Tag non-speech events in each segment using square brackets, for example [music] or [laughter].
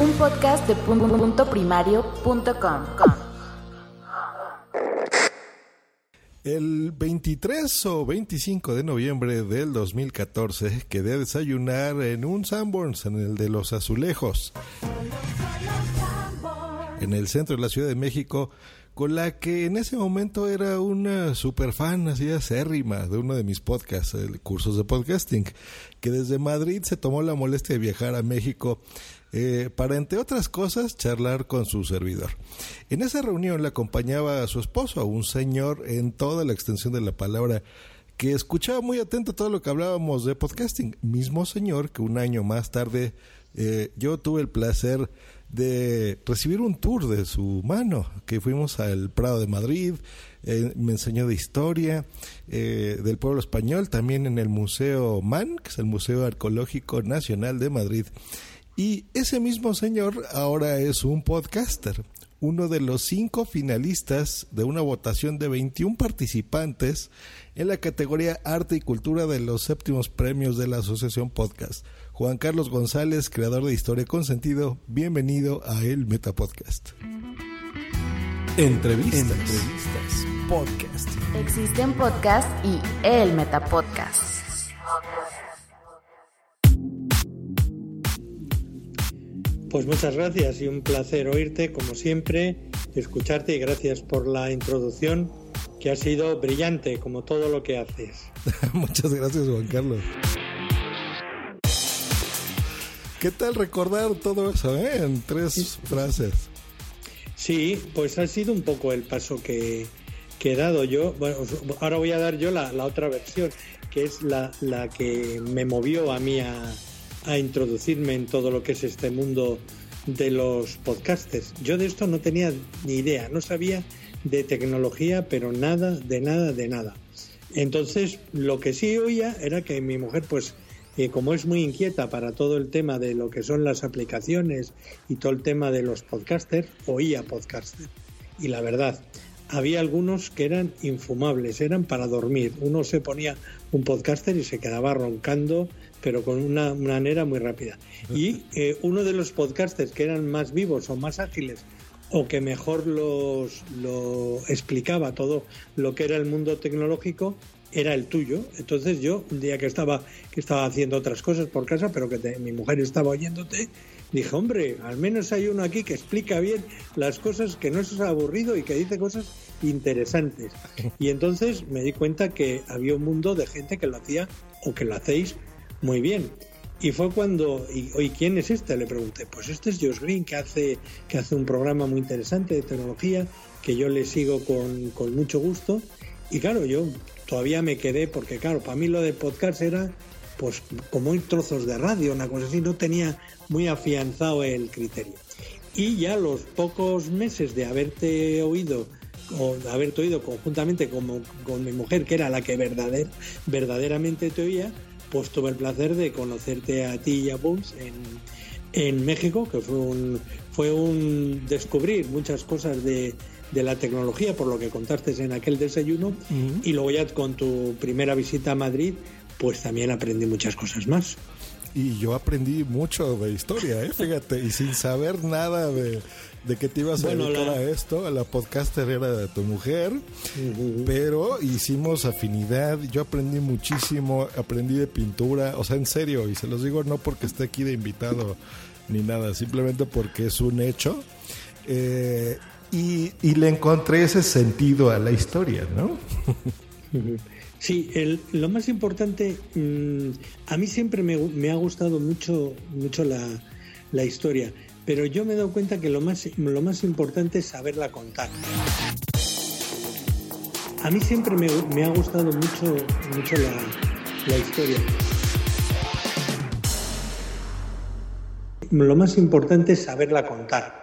un podcast de punto primario.com. El 23 o 25 de noviembre del 2014 quedé a desayunar en un Sanborns, en el de los azulejos, en el centro de la Ciudad de México, con la que en ese momento era una super fan, así acérrima, de uno de mis podcasts, el cursos de podcasting, que desde Madrid se tomó la molestia de viajar a México eh, para, entre otras cosas, charlar con su servidor. En esa reunión le acompañaba a su esposo, un señor en toda la extensión de la palabra, que escuchaba muy atento todo lo que hablábamos de podcasting, mismo señor que un año más tarde eh, yo tuve el placer de recibir un tour de su mano, que fuimos al Prado de Madrid, eh, me enseñó de historia del pueblo español, también en el Museo MAN, que es el Museo Arqueológico Nacional de Madrid. Y ese mismo señor ahora es un podcaster, uno de los cinco finalistas de una votación de 21 participantes en la categoría Arte y Cultura de los séptimos premios de la Asociación Podcast. Juan Carlos González, creador de Historia con Sentido, bienvenido a El Metapodcast. Entrevistas. Entrevistas. Podcast. Existen podcast y El Metapodcast. Pues muchas gracias y un placer oírte, como siempre, escucharte y gracias por la introducción que ha sido brillante, como todo lo que haces. [laughs] muchas gracias, Juan Carlos. ¿Qué tal recordar todo eso eh? en tres frases? Sí, pues ha sido un poco el paso que, he dado yo. Bueno, ahora voy a dar yo la, otra versión, que es la, la, que me movió a mí a, a introducirme en todo lo que es este mundo de los podcasters. Yo de esto no tenía ni idea, no sabía de tecnología, pero nada, de nada, de nada. Entonces, lo que sí oía era que mi mujer, pues, como es muy inquieta para todo el tema de lo que son las aplicaciones y todo el tema de los podcasters, oía podcaster. Y la verdad, había algunos que eran infumables, eran para dormir. Uno se ponía un podcaster y se quedaba roncando, pero con una manera muy rápida. Y eh, uno de los podcasters que eran más vivos o más ágiles o que mejor los, lo explicaba todo lo que era el mundo tecnológico era el tuyo. Entonces yo, un día que estaba, que estaba haciendo otras cosas por casa, pero que mi mujer estaba oyéndote, dije, hombre, al menos hay uno aquí que explica bien las cosas, que no es aburrido y que dice cosas interesantes. [laughs] Y entonces me di cuenta que había un mundo de gente que lo hacía o que lo hacéis muy bien. Y fue cuando, y, ¿quién es este? Le pregunté, pues este es Josh Green, que hace, que hace un programa muy interesante de tecnología, que yo le sigo con, con mucho gusto. Y claro, yo todavía me quedé, porque claro, para mí lo de podcast era pues como trozos de radio, una cosa así, no tenía muy afianzado el criterio. Y ya los pocos meses de haberte oído o de haberte oído conjuntamente como, con mi mujer, que era la que verdader, verdaderamente te oía, pues tuve el placer de conocerte a ti y a Bulls en, en México, que fue un, fue un descubrir muchas cosas de, de la tecnología, por lo que contaste en aquel desayuno, y luego ya con tu primera visita a Madrid, pues también aprendí muchas cosas más. Y yo aprendí mucho de historia, ¿eh? fíjate, y sin saber nada de, de que te ibas a dedicar a esto, a la podcaster era de tu mujer, pero hicimos afinidad, yo aprendí muchísimo, aprendí de pintura, o sea, en serio, y se los digo no porque esté aquí de invitado ni nada, simplemente porque es un hecho. Eh, y, y, le encontré ese sentido a la historia, ¿no? [laughs] Sí, el, lo más importante, mmm, a mí siempre me, me, ha gustado mucho, mucho la, la, historia, pero yo me he dado cuenta que lo más, lo más importante es saberla contar. A mí siempre me, ha gustado mucho, mucho la, la historia. Lo más importante es saberla contar.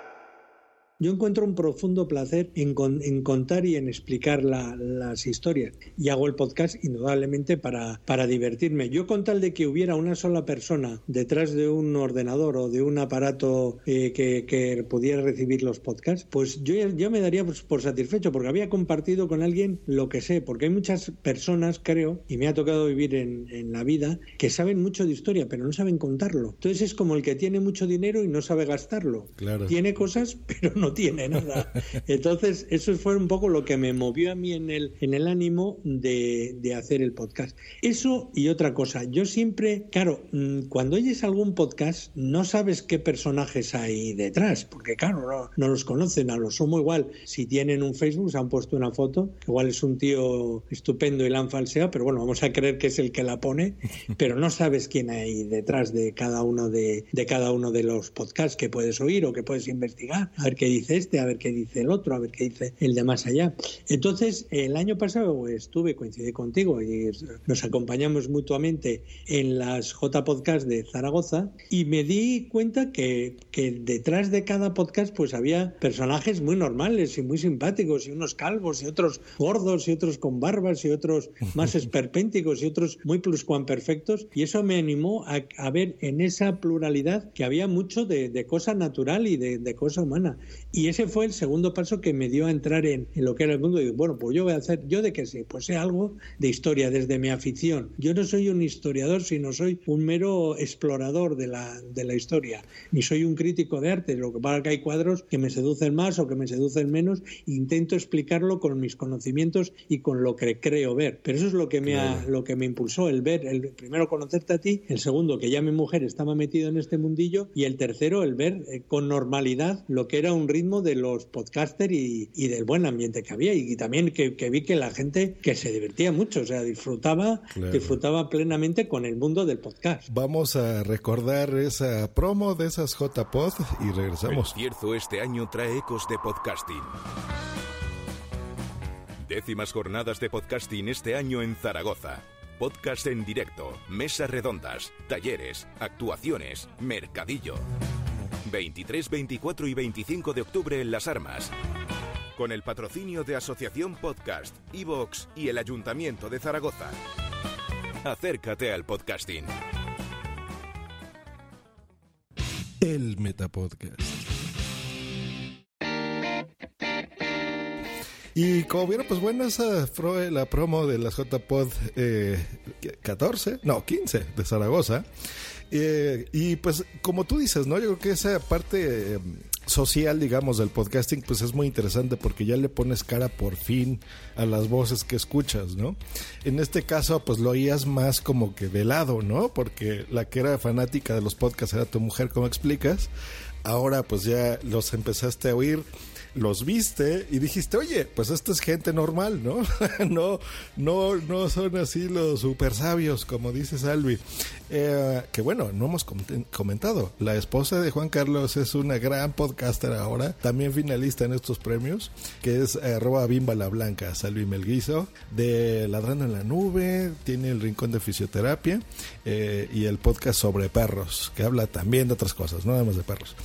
Yo encuentro un profundo placer en, con, en contar y en explicar la, las historias. Y hago el podcast indudablemente para, para divertirme. Yo con tal de que hubiera una sola persona detrás de un ordenador o de un aparato eh, que, que, pudiera recibir los podcasts, pues yo ya, me daría por, por, satisfecho porque había compartido con alguien lo que sé. Porque hay muchas personas, creo, y me ha tocado vivir en, en la vida, que saben mucho de historia, pero no saben contarlo. Entonces es como el que tiene mucho dinero y no sabe gastarlo. Claro. Tiene cosas, [laughs] pero no tiene nada. Entonces, eso fue un poco lo que me movió a mí en el, en el ánimo de, de, hacer el podcast. Eso y otra cosa. Yo siempre, claro, mm, cuando oyes algún podcast, no sabes qué personajes hay detrás, porque claro, no, no los conocen, a lo sumo igual. Si tienen un Facebook, se han puesto una foto, igual es un tío estupendo y la han falseado, pero bueno, vamos a creer que es el que la pone, pero no sabes quién hay detrás de cada uno de, de cada uno de los podcasts que puedes oír o que puedes investigar, a ver qué dice este, a ver qué dice el otro, a ver qué dice el de más allá. Entonces, el año pasado estuve, coincidí contigo y nos acompañamos mutuamente en las J Podcast de Zaragoza y me di cuenta que, que detrás de cada podcast pues había personajes muy normales y muy simpáticos y unos calvos y otros gordos y otros con barbas y otros más [laughs] esperpénticos y otros muy pluscuamperfectos y eso me animó a, a, ver en esa pluralidad que había mucho de, de cosa natural y de, de cosa humana. Y ese fue el segundo paso que me dio a entrar en, en, lo que era el mundo. Y digo, bueno, pues yo voy a hacer, ¿yo de qué sé? Pues sé algo de historia desde mi afición. Yo no soy un historiador, sino soy un mero explorador de la, de la historia. Ni soy un crítico de arte. Lo que pasa es que hay cuadros que me seducen más o que me seducen menos. Intento explicarlo con mis conocimientos y con lo que creo ver. Pero eso es lo que me, ha, lo que me impulsó, el ver, el primero conocerte a ti, el segundo que ya mi mujer estaba metida en este mundillo y el tercero el ver eh, con normalidad lo que era un ritmo de los podcasters y, y, del buen ambiente que había y, y también que, que, vi que la gente que se divertía mucho, o sea, disfrutaba, claro. disfrutaba plenamente con el mundo del podcast. Vamos a recordar esa promo de esas JPod y regresamos. El Cierzo este año trae ecos de podcasting. Décimas jornadas de podcasting este año en Zaragoza. Podcast en directo, mesas redondas, talleres, actuaciones, mercadillo. 23, 24 y 25 de octubre en Las Armas. Con el patrocinio de Asociación Podcast, Evox y el Ayuntamiento de Zaragoza. Acércate al podcasting. El Metapodcast. Y como vieron, pues bueno, esa fue la promo de las JPod eh, 14, no, 15 de Zaragoza. Eh, y pues como tú dices, ¿no? Yo creo que esa parte eh, social, digamos, del podcasting, pues es muy interesante porque ya le pones cara por fin a las voces que escuchas, ¿no? En este caso, pues lo oías más como que de lado, ¿no? Porque la que era fanática de los podcasts era tu mujer, como explicas. Ahora pues ya los empezaste a oír los viste y dijiste, oye, pues esta es gente normal, ¿no? [laughs] no, no, no son así los super sabios, como dice Salvi. Eh, que bueno, no hemos comentado. La esposa de Juan Carlos es una gran podcaster ahora, también finalista en estos premios, que es arroba bimba la blanca, Salvi Melguizo, de Ladrando en la Nube, tiene el Rincón de Fisioterapia eh, y el podcast sobre perros, que habla también de otras cosas, no nada más de perros.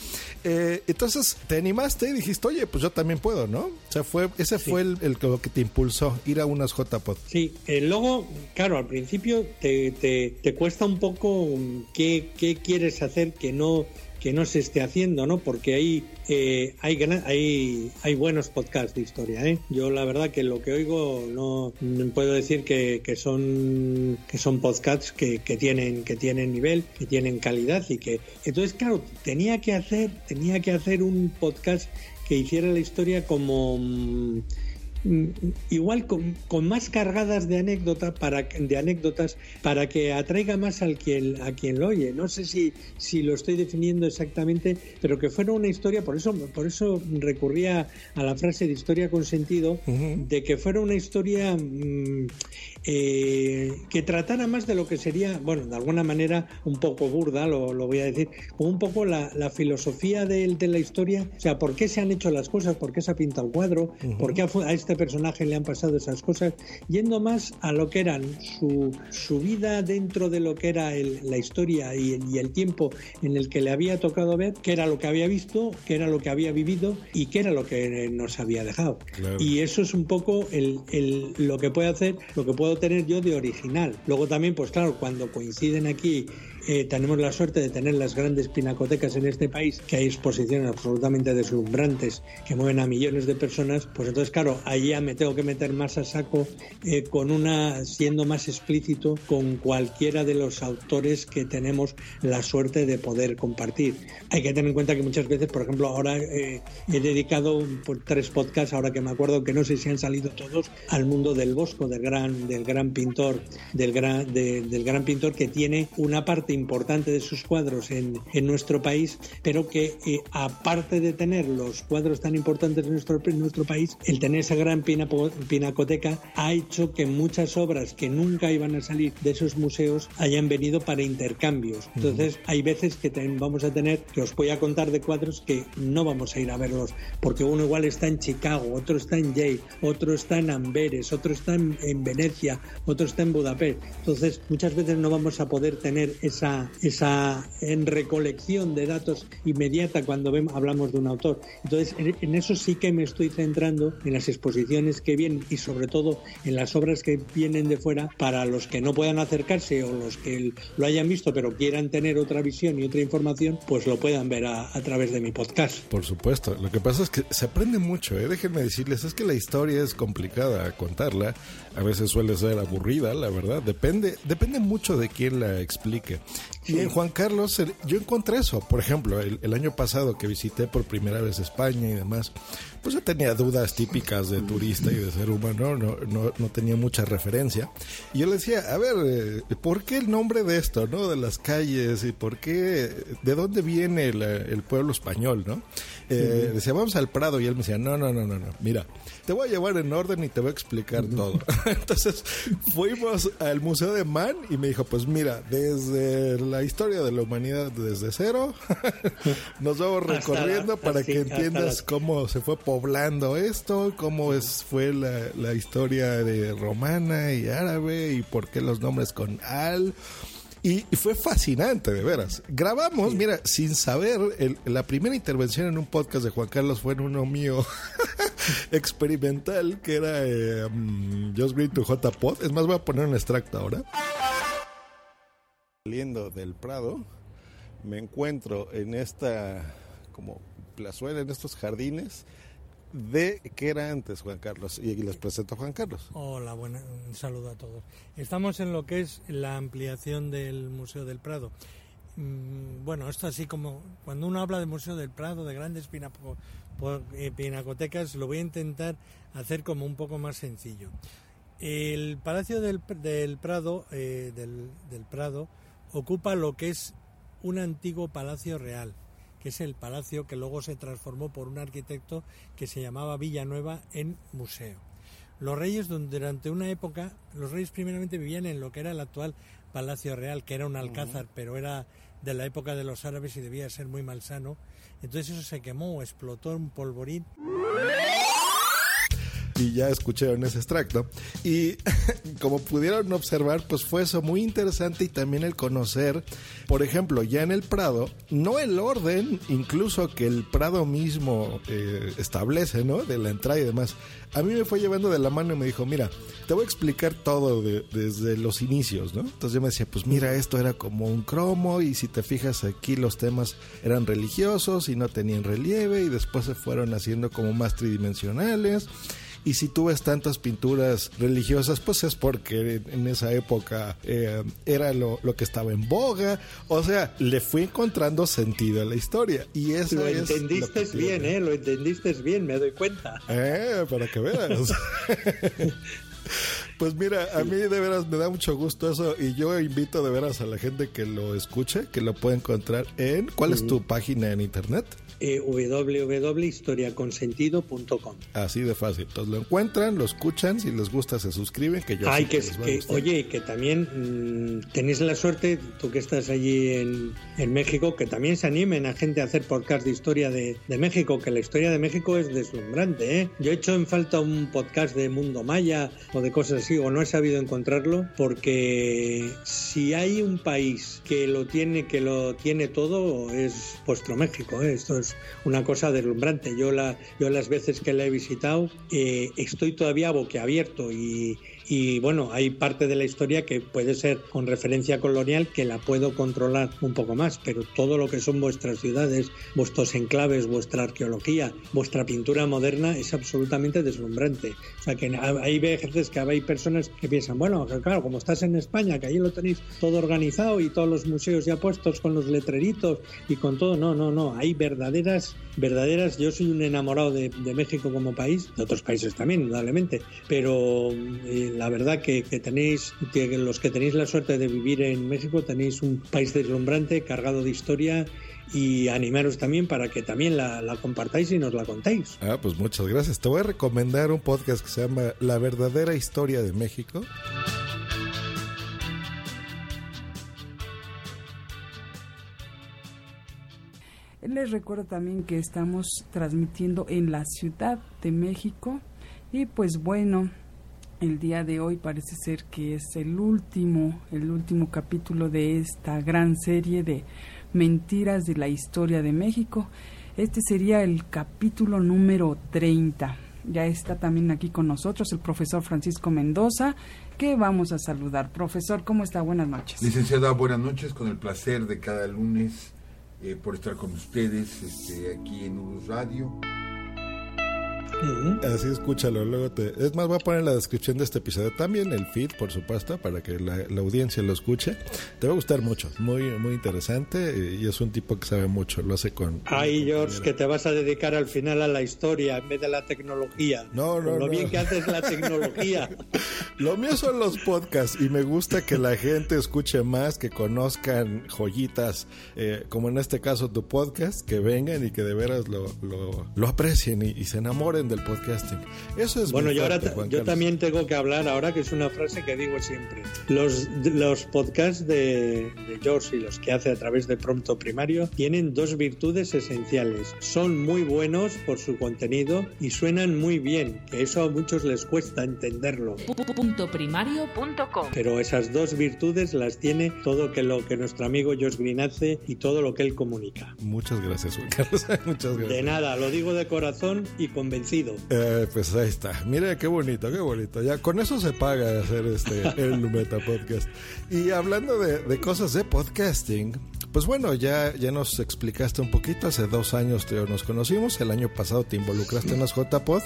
Eh, entonces te animaste y dijiste, oye, pues yo también puedo, ¿no? O sea, fue, ese fue el, el, lo que te impulsó, ir a unas JPod. Sí, el logo, claro, al principio te, te, te cuesta un poco qué, qué quieres hacer que no que no se esté haciendo, ¿no? Porque ahí eh, hay, hay, hay buenos podcasts de historia, ¿eh? Yo la verdad que lo que oigo no, puedo decir que, que, son que son podcasts que, que, tienen que tienen nivel, que tienen calidad y que entonces claro tenía que hacer tenía que hacer un podcast que hiciera la historia como Mm, igual con, más cargadas de anécdotas para de anécdotas para que atraiga más al quien a quien lo oye. No sé si si lo estoy definiendo exactamente pero que fuera una historia por eso por eso recurría a la frase de historia con sentido de que fuera una historia mm, eh, que tratara más de lo que sería, bueno, de alguna manera un poco burda, lo, voy a decir, como un poco la, filosofía de, de, la historia, o sea, por qué se han hecho las cosas, por qué se ha pintado el cuadro, por qué a, este personaje le han pasado esas cosas, yendo más a lo que eran su, su vida dentro de lo que era la historia y el, tiempo en el que le había tocado ver, qué era lo que había visto, qué era lo que había vivido y qué era lo que nos había dejado. Y eso es un poco el, el, lo que puede hacer, lo que puedo tener yo de original. Luego también, pues claro, cuando coinciden aquí eh, tenemos la suerte de tener las grandes pinacotecas en este país, que hay exposiciones absolutamente deslumbrantes que mueven a millones de personas, pues entonces, claro, ahí ya me tengo que meter más a saco eh, con una, siendo más explícito con cualquiera de los autores que tenemos la suerte de poder compartir. Hay que tener en cuenta que muchas veces, por ejemplo, ahora eh, he dedicado por tres podcasts, ahora que me acuerdo que no sé si han salido todos, al mundo del Bosco, del gran, del gran pintor, del gran, del gran pintor que tiene una parte importante de sus cuadros en, en nuestro país, pero que eh, aparte de tener los cuadros tan importantes en nuestro, en nuestro país, el tener esa gran pinacoteca ha hecho que muchas obras que nunca iban a salir de esos museos hayan venido para intercambios. Entonces, hay veces que vamos a tener, que os voy a contar de cuadros que no vamos a ir a verlos, porque uno igual está en Chicago, otro está en Yale, otro está en Amberes, otro está en, en Venecia, otro está en Budapest. Entonces, muchas veces no vamos a poder tener esa esa, en recolección de datos inmediata cuando hablamos de un autor. Entonces, en, eso sí que me estoy centrando en las exposiciones que vienen y sobre todo en las obras que vienen de fuera para los que no puedan acercarse o los que lo hayan visto pero quieran tener otra visión y otra información, pues lo puedan ver a, través de mi podcast. Por supuesto. Lo que pasa es que se aprende mucho, ¿eh? déjenme decirles, es que la historia es complicada contarla, a veces suele ser aburrida, la verdad, depende, depende mucho de quién la explique. Y en Juan Carlos, yo encontré eso. Por ejemplo, el, año pasado que visité por primera vez España y demás, pues yo tenía dudas típicas de turista y de ser humano, no, no, no tenía mucha referencia. Y yo le decía, a ver, eh, ¿por qué el nombre de esto, no? De las calles y por qué, de dónde viene el, pueblo español, no? Eh, decía, vamos al Prado y él me decía, no, no, no, no, no, mira, te voy a llevar en orden y te voy a explicar todo. [laughs] Entonces fuimos al Museo de Man y me dijo, pues mira, desde la historia de la humanidad desde cero, [laughs] nos vamos recorriendo para que entiendas cómo se fue poblando esto, cómo es, fue la, la historia de romana y árabe y por qué los nombres con al. Y, fue fascinante, de veras. Grabamos, mira, sin saber, la primera intervención en un podcast de Juan Carlos fue en uno mío [laughs] experimental, que era eh, um, Just Green to J-Pod. Es más, voy a poner un extracto ahora. Saliendo del Prado, me encuentro en esta como plazuela, en estos jardines de qué era antes Juan Carlos y les presento a Juan Carlos. Hola, buena, un saludo a todos. Estamos en lo que es la ampliación del Museo del Prado. Mm, bueno, esto así como cuando uno habla de Museo del Prado, de grandes eh, pinacotecas, lo voy a intentar hacer como un poco más sencillo. El Palacio del, Prado, eh, del, del Prado ocupa lo que es un antiguo palacio real que es el palacio que luego se transformó por un arquitecto que se llamaba Villanueva en museo. Los reyes durante una época, los reyes primeramente vivían en lo que era el actual Palacio Real, que era un alcázar, pero era de la época de los árabes y debía ser muy malsano. Entonces eso se quemó, explotó un polvorín. Y ya escucharon ese extracto. Y [laughs] como pudieron observar, pues fue eso muy interesante y también el conocer, por ejemplo, ya en el Prado, no el orden, incluso que el Prado mismo eh, establece, ¿no? De la entrada y demás. A mí me fue llevando de la mano y me dijo, mira, te voy a explicar todo desde los inicios, ¿no? Entonces yo me decía, pues mira, esto era como un cromo y si te fijas aquí los temas eran religiosos y no tenían relieve y después se fueron haciendo como más tridimensionales y si tú ves tantas pinturas religiosas, pues es porque en esa época eh, era lo, que estaba en boga. O sea, le fui encontrando sentido a la historia. Y eso lo entendiste bien, ¿eh? Lo entendiste bien, me doy cuenta. Eh, para que veas. [laughs] Pues mira, a mí de veras me da mucho gusto eso y yo invito de veras a la gente que lo escuche, que lo pueda encontrar en... ¿Cuál es tu página en internet? Eh, www.historiaconsentido.com. Así de fácil. Entonces lo encuentran, lo escuchan, si les gusta se suscriben, que yo Ay, que, oye, que también mm, tenéis la suerte, tú que estás allí en, en, México, que también se animen a gente a hacer podcast de historia de, de, México, que la historia de México es deslumbrante. ¿eh? Yo he hecho en falta un podcast de Mundo Maya o de cosas así, o no he sabido encontrarlo, porque si hay un país que lo tiene, que lo tiene todo, es vuestro México. ¿eh? Esto es una cosa deslumbrante. Yo, la, yo las veces que la he visitado eh, estoy todavía boquiabierto y, y bueno, hay parte de la historia que puede ser con referencia colonial que la puedo controlar un poco más, pero todo lo que son vuestras ciudades, vuestros enclaves, vuestra arqueología, vuestra pintura moderna es absolutamente deslumbrante. O sea que hay veces que hay personas que piensan, bueno, claro, como estás en España, que ahí lo tenéis todo organizado y todos los museos ya puestos con los letreritos y con todo, no, no, no, hay verdaderas, verdaderas, yo soy un enamorado de, México como país, de otros países también, indudablemente, pero... Eh, la verdad que, tenéis, que los que tenéis la suerte de vivir en México, tenéis un país deslumbrante, cargado de historia y animaros también para que también la, la, compartáis y nos la contéis. Ah, pues muchas gracias. Te voy a recomendar un podcast que se llama La verdadera historia de México. Les recuerdo también que estamos transmitiendo en la Ciudad de México y pues bueno, el día de hoy parece ser que es el último, el último capítulo de esta gran serie de mentiras de la historia de México. Este sería el capítulo número 30. Ya está también aquí con nosotros el profesor Francisco Mendoza, que vamos a saludar. Profesor, ¿cómo está? Buenas noches. Licenciada, buenas noches, con el placer de cada lunes eh, por estar con ustedes este, aquí en Urus Radio. Así escúchalo, luego te... Es más, voy a poner en la descripción de este episodio también el feed, por supuesto, para que la, audiencia lo escuche. Te va a gustar mucho, muy muy interesante eh, y es un tipo que sabe mucho, lo hace con... Ay, George, que te vas a dedicar al final a la historia en vez de la tecnología. No, no, Lo bien que haces la tecnología. [laughs] lo mío son los podcasts y me gusta que la gente escuche más, que conozcan joyitas, eh, como en este caso tu podcast, que vengan y que de veras lo, lo, aprecien y, y se enamoren de el podcasting. Eso es bueno. yo ahora yo también tengo que hablar ahora que es una frase que digo siempre. Los los podcasts de, de George y los que hace a través de Prompto Primario tienen dos virtudes esenciales. Son muy buenos por su contenido y suenan muy bien. Que eso a muchos les cuesta entenderlo. Primario.com. Pero esas dos virtudes las tiene todo que lo que nuestro amigo George Green hace y todo lo que él comunica. Muchas gracias, Juan Carlos. [laughs] Muchas gracias. De nada, lo digo de corazón y convencido eh, pues ahí está. Mira qué bonito, qué bonito. Ya con eso se paga hacer este [laughs] el Meta Podcast. Y hablando de, cosas de podcasting, pues bueno, ya, ya nos explicaste un poquito. Hace dos años te, nos conocimos. El año pasado te involucraste en las JPod.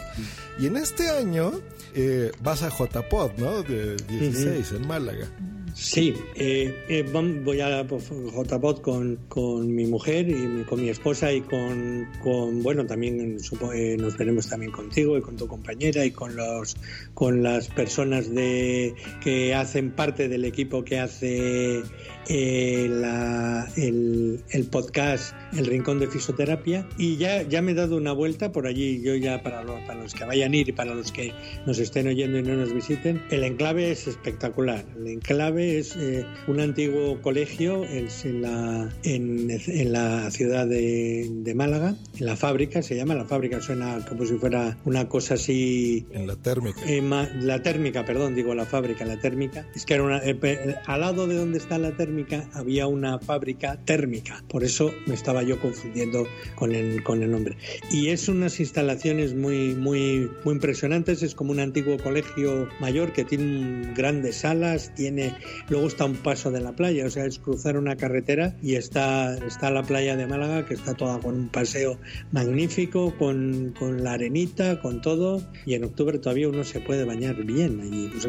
Y en este año eh, vas a JPod, ¿no? De 16 en Málaga. Sí, eh, eh, voy a JPOT con, con mi mujer y con mi esposa y con, con bueno, también eh, nos veremos también contigo y con tu compañera y con los con las personas de que hacen parte del equipo que hace eh, la, el, el, podcast El Rincón de Fisioterapia y ya, ya me he dado una vuelta por allí, yo ya para, para los que vayan a ir y para los que nos estén oyendo y no nos visiten, el enclave es espectacular. El enclave es eh, un antiguo colegio en, la, en, en la ciudad de, de, Málaga, en la fábrica, se llama, la fábrica suena como si fuera una cosa así... En la térmica. Eh, la térmica, perdón, digo la fábrica, la térmica. Es que era una, eh, al lado de donde está la térmica había una fábrica térmica, por eso me estaba yo confundiendo con el, con el nombre. Y es unas instalaciones muy, muy, muy impresionantes, es como un antiguo colegio mayor que tiene grandes salas, tiene, luego está un paso de la playa, o sea, es cruzar una carretera y está, está la playa de Málaga que está toda con un paseo magnífico, con, con la arenita, con todo, y en octubre todavía uno se puede bañar bien allí, pues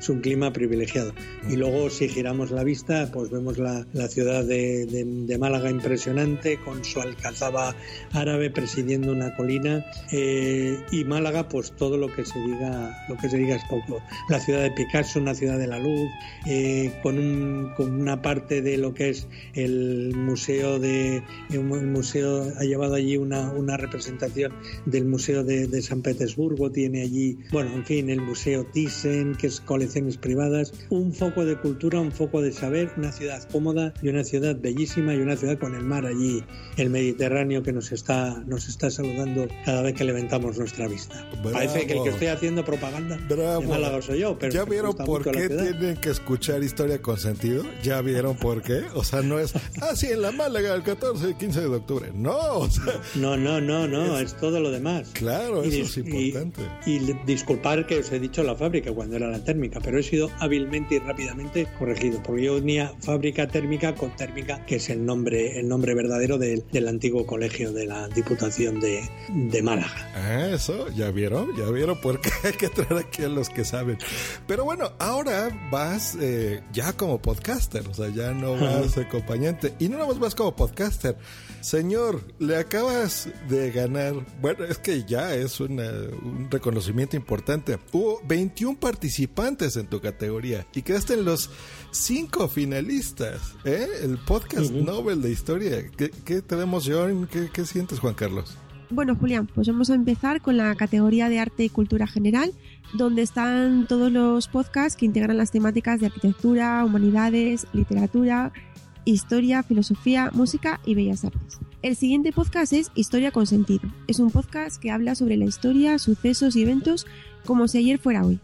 es un clima privilegiado. Y luego si giramos la vista, pues vemos la, la ciudad de, Málaga impresionante, con su alcazaba árabe presidiendo una colina, eh, y Málaga, pues todo lo que se diga, lo que se diga es poco. La ciudad de Picasso, una ciudad de la luz, eh, con, un, con una parte de lo que es el museo de el museo ha llevado allí una, una representación del museo de, de San Petersburgo, tiene allí, bueno, en fin, el museo Thyssen, que es colecciones privadas, un foco de cultura, un foco de saber, una ciudad cómoda y una ciudad bellísima y una ciudad con el mar allí, el Mediterráneo que nos está, nos está saludando cada vez que levantamos nuestra vista. Parece que el que estoy haciendo propaganda Bravo. de Málaga soy yo, pero ¿Ya vieron por qué tienen que escuchar historia con sentido? ¿Ya vieron por qué? O sea, no es, [laughs] ah, sí, en la Málaga el 14 y 15 de octubre. No, o sea, no, no, no, no, es, es todo lo demás. Claro, y eso es importante. Y, y disculpar que os he dicho la fábrica cuando era la térmica, pero he sido hábilmente y rápidamente corregido, porque yo unía fábrica térmica con térmica, que es el nombre, el nombre verdadero del, del antiguo colegio de la Diputación de, de Málaga. Ah, eso, ya vieron, ya vieron por qué hay que traer aquí a los que saben. Pero bueno, ahora vas eh, ya como podcaster, o sea, ya no vas acompañante. Y no más vas como podcaster. Señor, le acabas de ganar, bueno, es que ya es una, un reconocimiento importante. Hubo 21 participantes en tu categoría y quedaste en los cinco finalistas. ¿eh? El podcast. Nobel de Historia. ¿Qué, qué te da emoción? ¿Qué, ¿Qué sientes, Juan Carlos? Bueno, Julián, pues vamos a empezar con la categoría de arte y cultura general, donde están todos los podcasts que integran las temáticas de arquitectura, humanidades, literatura, historia, filosofía, música y bellas artes. El siguiente podcast es Historia con sentido. Es un podcast que habla sobre la historia, sucesos y eventos como si ayer fuera hoy.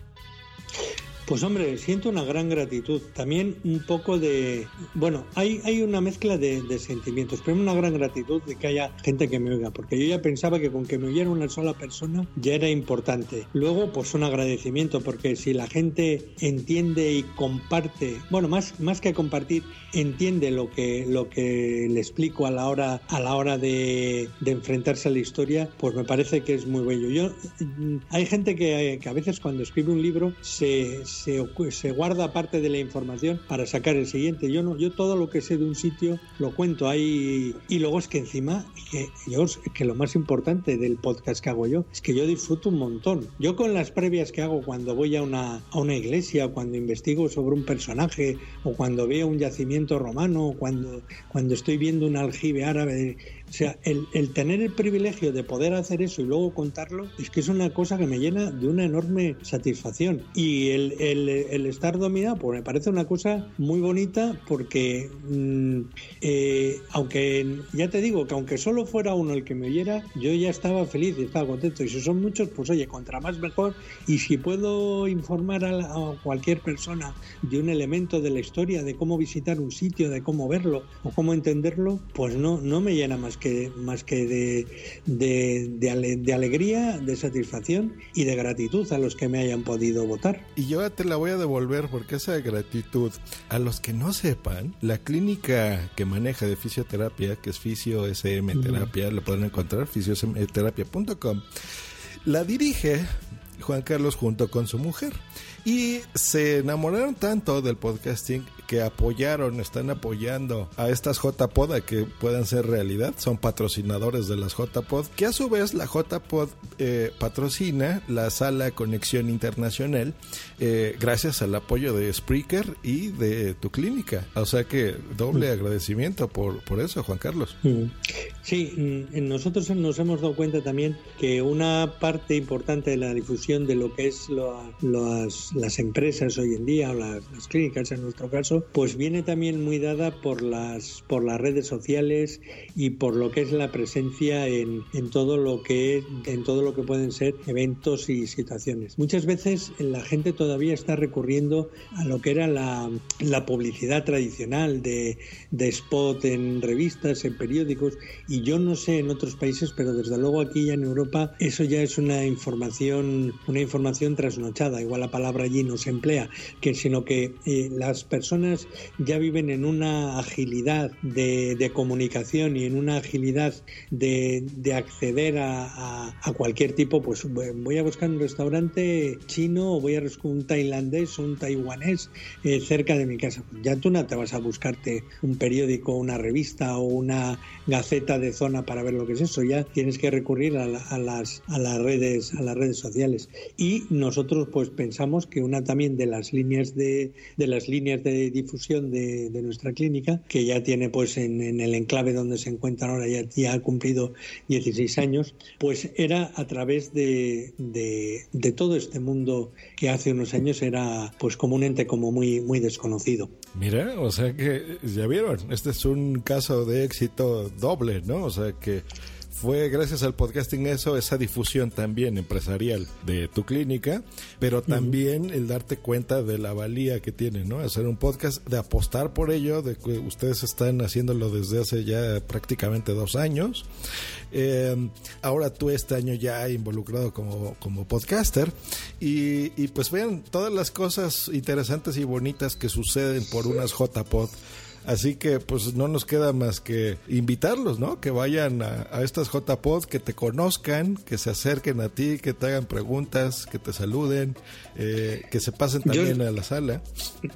Pues hombre, siento una gran gratitud. También un poco de... Bueno, hay, hay una mezcla de, de, sentimientos, pero una gran gratitud de que haya gente que me oiga, porque yo ya pensaba que con que me oyera una sola persona ya era importante. Luego, pues un agradecimiento, porque si la gente entiende y comparte, bueno, más, más que compartir, entiende lo que, lo que le explico a la hora, a la hora de, de enfrentarse a la historia, pues me parece que es muy bello. Yo, hay gente que, que a veces cuando escribe un libro se se, se, guarda parte de la información para sacar el siguiente. Yo no, yo todo lo que sé de un sitio lo cuento ahí y luego es que encima que que lo más importante del podcast que hago yo es que yo disfruto un montón. Yo con las previas que hago cuando voy a una a una iglesia, cuando investigo sobre un personaje o cuando veo un yacimiento romano, o cuando cuando estoy viendo un aljibe árabe o sea, el, el, tener el privilegio de poder hacer eso y luego contarlo es que es una cosa que me llena de una enorme satisfacción. Y el, el, el estar dominado, pues me parece una cosa muy bonita porque, mmm, eh, aunque ya te digo que aunque solo fuera uno el que me oyera, yo ya estaba feliz y estaba contento. Y si son muchos, pues oye, contra más mejor. Y si puedo informar a, la, a cualquier persona de un elemento de la historia, de cómo visitar un sitio, de cómo verlo o cómo entenderlo, pues no, no me llena más que, más que de, de, de, ale, de, alegría, de satisfacción y de gratitud a los que me hayan podido votar. Y yo te la voy a devolver porque esa gratitud, a los que no sepan, la clínica que maneja de fisioterapia, que es Fisio SM Terapia, mm. lo pueden encontrar, fisioterapia.com, la dirige Juan Carlos junto con su mujer. Y se enamoraron tanto del podcasting que apoyaron, están apoyando a estas JPod a que puedan ser realidad. Son patrocinadores de las JPod, que a su vez la JPod eh, patrocina la sala Conexión Internacional eh, gracias al apoyo de Spreaker y de tu clínica. O sea que doble agradecimiento por, por eso, Juan Carlos. Sí, mm, nosotros nos hemos dado cuenta también que una parte importante de la difusión de lo que es las, empresas hoy en día o las, las clínicas en nuestro caso pues viene también muy dada por las, por las redes sociales y por lo que es la presencia en, en todo lo que en todo lo que pueden ser eventos y situaciones. Muchas veces la gente todavía está recurriendo a lo que era la, la publicidad tradicional de, de spot en revistas, en periódicos, y yo no sé en otros países, pero desde luego aquí ya en Europa eso ya es una información, una información trasnochada. Igual la palabra allí no se emplea, que sino que eh, las personas ya viven en una agilidad de, comunicación y en una agilidad de, acceder a, cualquier tipo, pues voy a buscar un restaurante chino o voy a buscar un tailandés o un taiwanés eh, cerca de mi casa. Ya tú no te vas a buscarte un periódico, una revista o una gaceta de zona para ver lo que es eso. Ya tienes que recurrir a, las, a las redes a las redes sociales. Y nosotros pues pensamos que una también de las líneas de, de las líneas de difusión de, nuestra clínica, que ya tiene pues en, el enclave donde se encuentra ahora, ya, ha cumplido 16 años, pues era a través de, de, todo este mundo que hace unos años era pues como un ente como muy, muy desconocido. Mira, o sea que ya vieron, este es un caso de éxito doble, ¿no? O sea que fue gracias al podcasting eso, esa difusión también empresarial de tu clínica, pero también el darte cuenta de la valía que tiene, ¿no? Hacer un podcast, de apostar por ello, de que ustedes están haciéndolo desde hace ya prácticamente dos años. Eh, ahora tú este año ya involucrado como, como podcaster y, y pues vean todas las cosas interesantes y bonitas que suceden por unas JPod Así que pues no nos queda más que invitarlos, ¿no? Que vayan a, estas JPod, que te conozcan, que se acerquen a ti, que te hagan preguntas, que te saluden, eh, que se pasen también a la sala.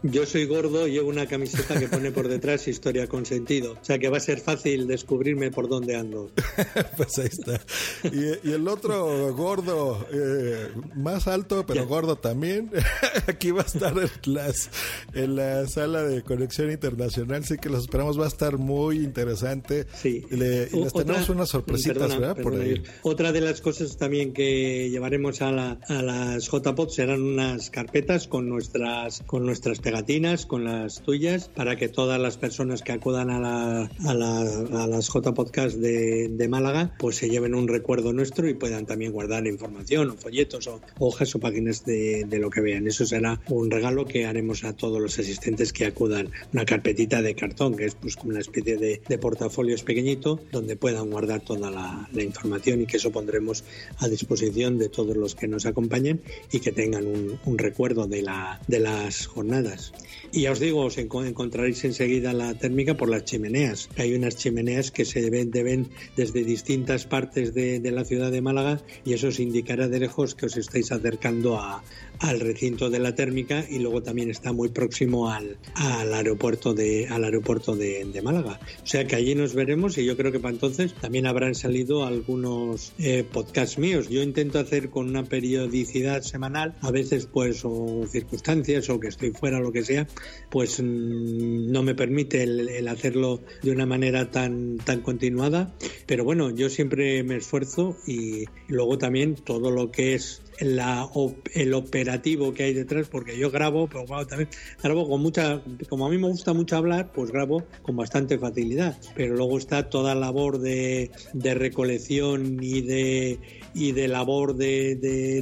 Yo soy gordo, llevo una camiseta que pone por detrás historia con sentido. O sea que va a ser fácil descubrirme por dónde ando. [laughs] pues ahí está. Y, el otro gordo, eh, más alto, pero gordo también, [laughs] aquí va a estar en, las, en la sala de conexión internacional sí que los esperamos, va a estar muy interesante. Sí. y les tenemos unas sorpresitas, ¿verdad? Por ahí. Otra de las cosas también que llevaremos a, la, a las JPOD serán unas carpetas con nuestras, con nuestras pegatinas, con las tuyas, para que todas las personas que acudan a, la, a, la, a las JPodcast de, de Málaga, pues se lleven un recuerdo nuestro y puedan también guardar información o folletos o hojas o páginas de, de lo que vean. Eso será un regalo que haremos a todos los asistentes que acudan. Una carpetita de cartón, que es pues una especie de, de portafolios pequeñito donde puedan guardar toda la, información y que eso pondremos a disposición de todos los que nos acompañen y que tengan un, un recuerdo de, la, de las jornadas. Y ya os digo, os encontraréis enseguida la térmica por las chimeneas. Hay unas chimeneas que se ven, ven desde distintas partes de la ciudad de Málaga y eso os indicará de lejos que os estáis acercando a, al recinto de la térmica y luego también está muy próximo al, al aeropuerto de al aeropuerto de, Málaga. O sea que allí nos veremos y yo creo que para entonces también habrán salido algunos eh, podcasts míos. Yo intento hacer con una periodicidad semanal, a veces pues o circunstancias o que estoy fuera lo que sea, pues mm, no me permite el, hacerlo de una manera tan tan continuada. Pero bueno, yo siempre me esfuerzo y luego también todo lo que es la, el operativo que hay detrás, porque yo grabo, pero también grabo con mucha, como a mí me gusta mucho hablar, pues grabo con bastante facilidad, pero luego está toda labor de, de recolección y de y de labor de,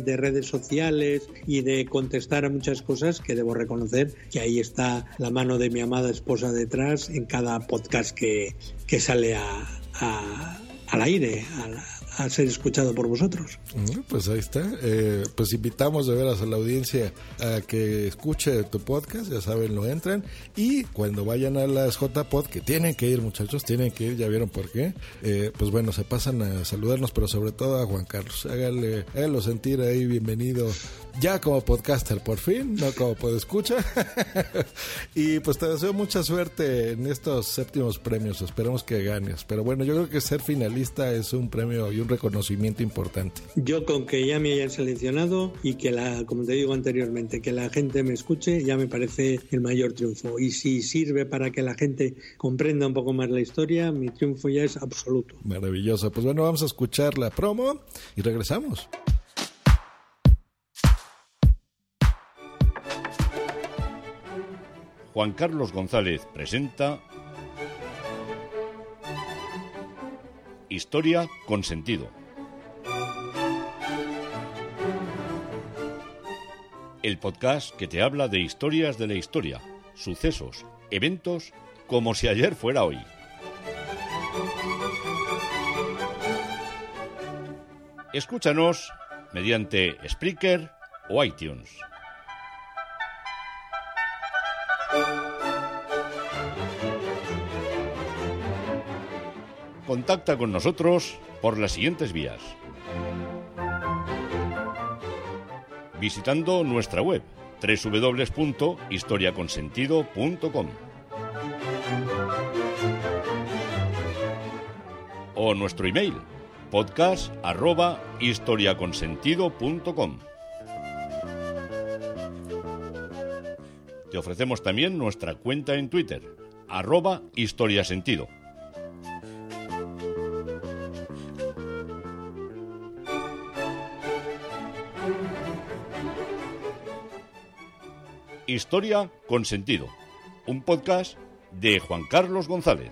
de, redes sociales y de contestar a muchas cosas que debo reconocer que ahí está la mano de mi amada esposa detrás en cada podcast que, que sale a, a, al aire, a a ser escuchado por vosotros. Mm, Pues ahí está. Eh, pues invitamos de veras a la audiencia a que escuche tu podcast, ya saben, lo entran. Y cuando vayan a las JPod, que tienen que ir muchachos, tienen que ir, ya vieron por qué, eh, pues bueno, se pasan a saludarnos, pero sobre todo a Juan Carlos. Háganle, háganlo sentir ahí bienvenido ya como podcaster por fin, no como podescucha. [laughs] y pues te deseo mucha suerte en estos séptimos premios, esperamos que ganes. Pero bueno, yo creo que ser finalista es un premio y un reconocimiento importante. Yo con que ya me hayan seleccionado y que la, como te digo anteriormente, que la gente me escuche, ya me parece el mayor triunfo. Y si sirve para que la gente comprenda un poco más la historia, mi triunfo ya es absoluto. Maravilloso. Pues bueno, vamos a escuchar la promo y regresamos. Juan Carlos González presenta Historia con sentido. El podcast que te habla de historias de la historia, sucesos, eventos, como si ayer fuera hoy. Escúchanos mediante Spreaker o iTunes. Contacta con nosotros por las siguientes vías. Visitando nuestra web www.historiaconsentido.com o nuestro email podcast@historiaconsentido.com. Te ofrecemos también nuestra cuenta en Twitter, arroba historiasentido. Historia con sentido, un podcast de Juan Carlos González.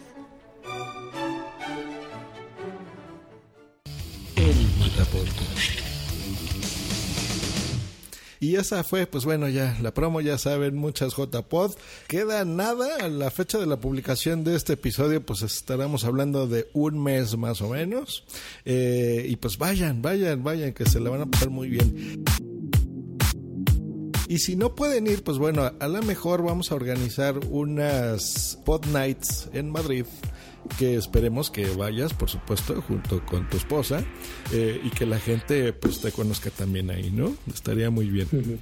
Y esa fue, pues bueno, ya la promo, ya saben, muchas JPod. Queda nada a la fecha de la publicación de este episodio, pues estaremos hablando de un mes más o menos. Eh, y pues vayan, vayan, vayan, que se la van a pasar muy bien. Y si no pueden ir, pues bueno, a lo mejor vamos a organizar unas pod nights en Madrid que esperemos que vayas, por supuesto, junto con tu esposa eh, y que la gente pues te conozca también ahí, ¿no? Estaría muy bien.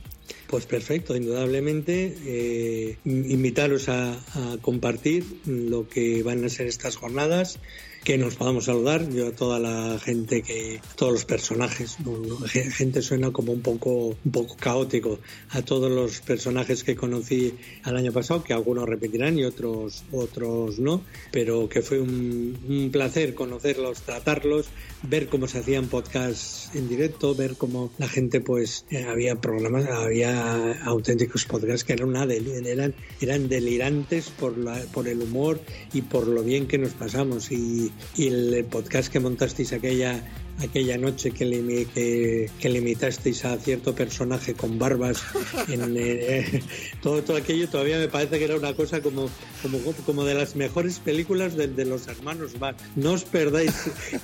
Pues perfecto, indudablemente. eh, invitaros a, a compartir lo que van a ser estas jornadas, que nos podamos saludar. Yo a toda la gente que, todos los personajes, gente suena como un poco, un poco caótico. A todos los personajes que conocí al año pasado, que algunos repetirán y otros, otros no, pero que fue un, un placer conocerlos, tratarlos, ver cómo se hacían podcasts en directo, ver cómo la gente pues eh, había programas, había auténticos podcasts que eran una del- eran, eran delirantes por la, por el humor y por lo bien que nos pasamos y, y el podcast que montasteis aquella aquella noche que le, que, que le imitasteis a cierto personaje con barbas en, [laughs] eh, todo, todo aquello todavía me parece que era una cosa como, como, como de las mejores películas de, de los hermanos Marx. No os perdáis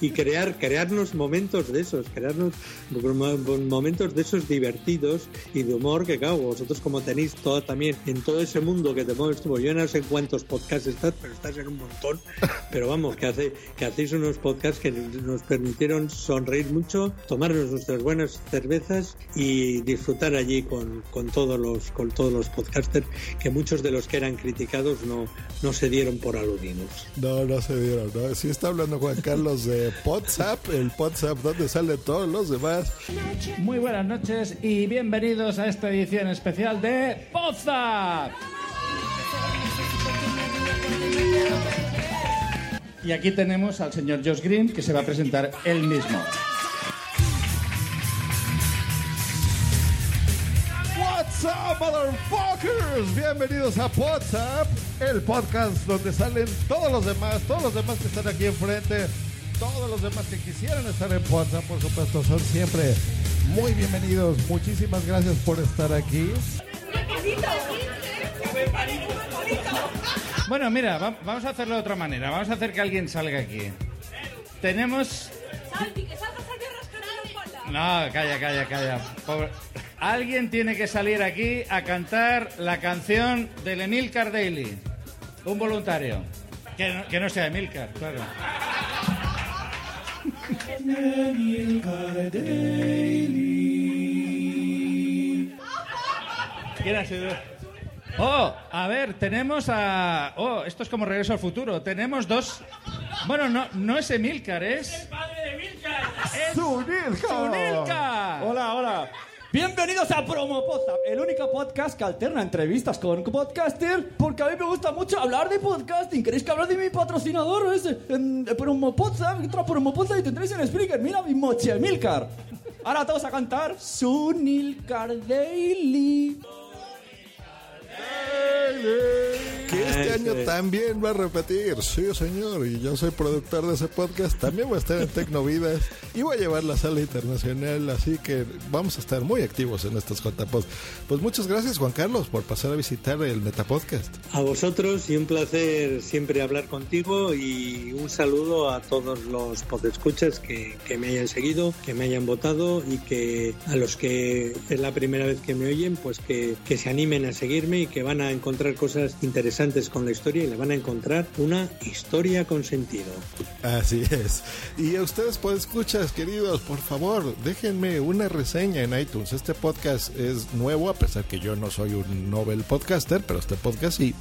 y crear, crearnos momentos de esos, crearnos momentos de esos divertidos y de humor que claro, vosotros como tenéis todo también en todo ese mundo que te mueves tú, yo no sé cuántos podcasts estás, pero estás en un montón, pero vamos, que, hace, que hacéis unos podcasts que nos permitieron sonreír mucho, tomarnos nuestras buenas cervezas y disfrutar allí con, con todos los con todos los podcasters que muchos de los que eran criticados no, no se dieron por aludidos. No, no se dieron, ¿no? Sí está hablando Juan Carlos de WhatsApp, el WhatsApp donde salen todos los demás. Muy buenas noches y bienvenidos a esta edición especial de Poza. Y aquí tenemos al señor Josh Green que se va a presentar él mismo. What's up, motherfuckers? Bienvenidos a WhatsApp, el podcast donde salen todos los demás, todos los demás que están aquí enfrente, todos los demás que quisieran estar en WhatsApp, por supuesto, son siempre muy bienvenidos. Muchísimas gracias por estar aquí. Bueno, mira, va- vamos a hacerlo de otra manera. Vamos a hacer que alguien salga aquí. Tenemos... No, calla, calla, calla. Pobre- Alguien tiene que salir aquí a cantar la canción del Emilcar Daily. Un voluntario. Que no, que no sea Emilcar, claro. [laughs] ¿Quién ha sido? Oh, a ver, tenemos a... Oh, esto es como Regreso al Futuro. Tenemos dos... Bueno, no, no es Emilcar, es... ¡Zunilka! ¡Zunilka! Hola, hola. Bienvenidos a Promopoza, el único podcast que alterna entrevistas con podcaster, porque a mí me gusta mucho hablar de podcasting. ¿Queréis que hable de mi patrocinador? Es en Promopoza, entra a Promopoza y tendréis en Spreaker. Mira mi moche, Milcar. Ahora todos a cantar Sunilcar Daily. Yeah. Que este año también va a repetir. Sí, señor. Y yo soy productor de ese podcast. También voy a estar en Tecnovidas y voy a llevar la sala internacional. Así que vamos a estar muy activos en estos JPod. Pues muchas gracias, Juan Carlos, por pasar a visitar el Metapodcast. A vosotros y un placer siempre hablar contigo y un saludo a todos los podescuchas que, que me hayan seguido, que me hayan votado y que a los que es la primera vez que me oyen, pues que, que se animen a seguirme y que van a encontrar cosas interesantes con la historia y le van a encontrar una historia con sentido. Así es. Y a ustedes, pues escuchas, queridos, por favor, déjenme una reseña en iTunes. Este podcast es nuevo, a pesar que yo no soy un novel podcaster, pero este podcast sí.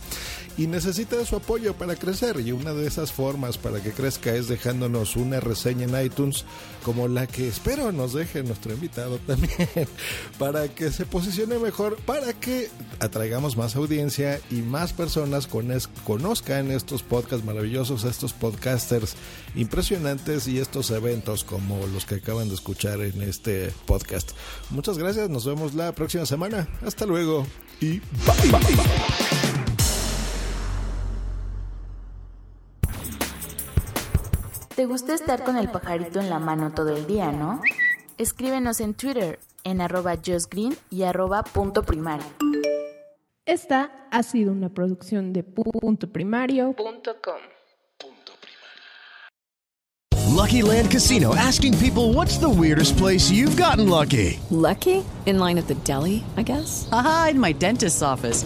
Y necesita su apoyo para crecer. Y una de esas formas para que crezca es dejándonos una reseña en iTunes, como la que espero nos deje nuestro invitado [laughs] también, para que se posicione mejor, para que atraigamos más audiencia y más personas conozcan estos podcasts maravillosos, estos podcasters impresionantes y estos eventos como los que acaban de escuchar en este podcast. Muchas gracias, nos vemos la próxima semana. Hasta luego y bye. bye. Te gusta estar con el pajarito en la mano todo el día, ¿no? Escríbenos en Twitter en arroba justgreen y arroba punto primario. Esta ha sido una producción de punto primario.com. Lucky Land Casino asking people what's the weirdest place you've gotten lucky? Lucky? In line at the deli, I guess? Aha, in my dentist's office.